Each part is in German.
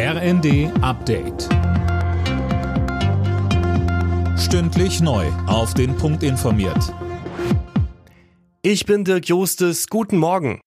RND Update. Stündlich neu. Auf den Punkt informiert. Ich bin Dirk Jostes. Guten Morgen.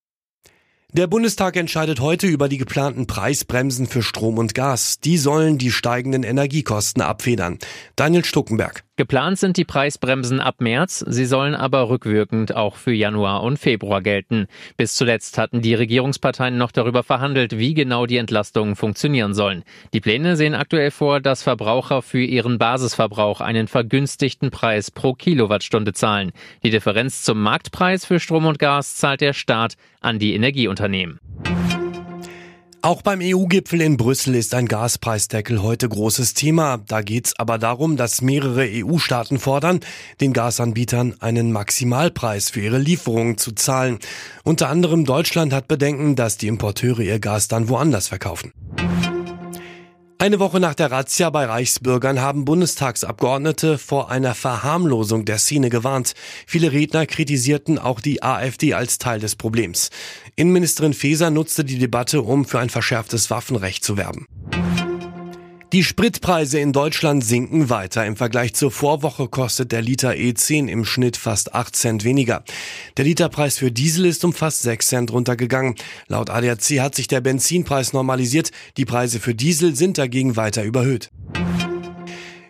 Der Bundestag entscheidet heute über die geplanten Preisbremsen für Strom und Gas. Die sollen die steigenden Energiekosten abfedern. Daniel Stuckenberg. Geplant sind die Preisbremsen ab März, sie sollen aber rückwirkend auch für Januar und Februar gelten. Bis zuletzt hatten die Regierungsparteien noch darüber verhandelt, wie genau die Entlastungen funktionieren sollen. Die Pläne sehen aktuell vor, dass Verbraucher für ihren Basisverbrauch einen vergünstigten Preis pro Kilowattstunde zahlen. Die Differenz zum Marktpreis für Strom und Gas zahlt der Staat an die Energieunternehmen. Auch beim EU-Gipfel in Brüssel ist ein Gaspreisdeckel heute großes Thema. Da geht es aber darum, dass mehrere EU-Staaten fordern, den Gasanbietern einen Maximalpreis für ihre Lieferungen zu zahlen. Unter anderem Deutschland hat Bedenken, dass die Importeure ihr Gas dann woanders verkaufen. Eine Woche nach der Razzia bei Reichsbürgern haben Bundestagsabgeordnete vor einer Verharmlosung der Szene gewarnt. Viele Redner kritisierten auch die AfD als Teil des Problems. Innenministerin Faeser nutzte die Debatte, um für ein verschärftes Waffenrecht zu werben. Die Spritpreise in Deutschland sinken weiter. Im Vergleich zur Vorwoche kostet der Liter E10 im Schnitt fast 8 Cent weniger. Der Literpreis für Diesel ist um fast 6 Cent runtergegangen. Laut ADAC hat sich der Benzinpreis normalisiert. Die Preise für Diesel sind dagegen weiter überhöht.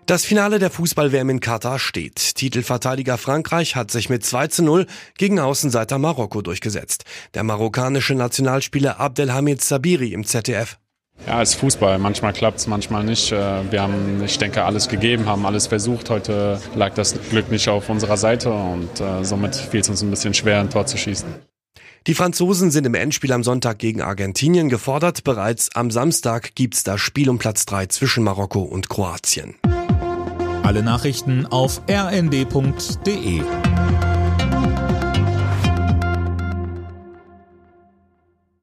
Das Finale der Fußball-WM in Katar steht. Titelverteidiger Frankreich hat sich mit 2 zu 0 gegen Außenseiter Marokko durchgesetzt. Der marokkanische Nationalspieler Abdelhamid Sabiri im ZDF. Ja, es ist Fußball. Manchmal klappt es, manchmal nicht. Äh, wir haben, ich denke, alles gegeben, haben alles versucht. Heute lag das Glück nicht auf unserer Seite und äh, somit fiel es uns ein bisschen schwer, ein Tor zu schießen. Die Franzosen sind im Endspiel am Sonntag gegen Argentinien gefordert. Bereits am Samstag gibt's das Spiel um Platz 3 zwischen Marokko und Kroatien. Alle Nachrichten auf rnd.de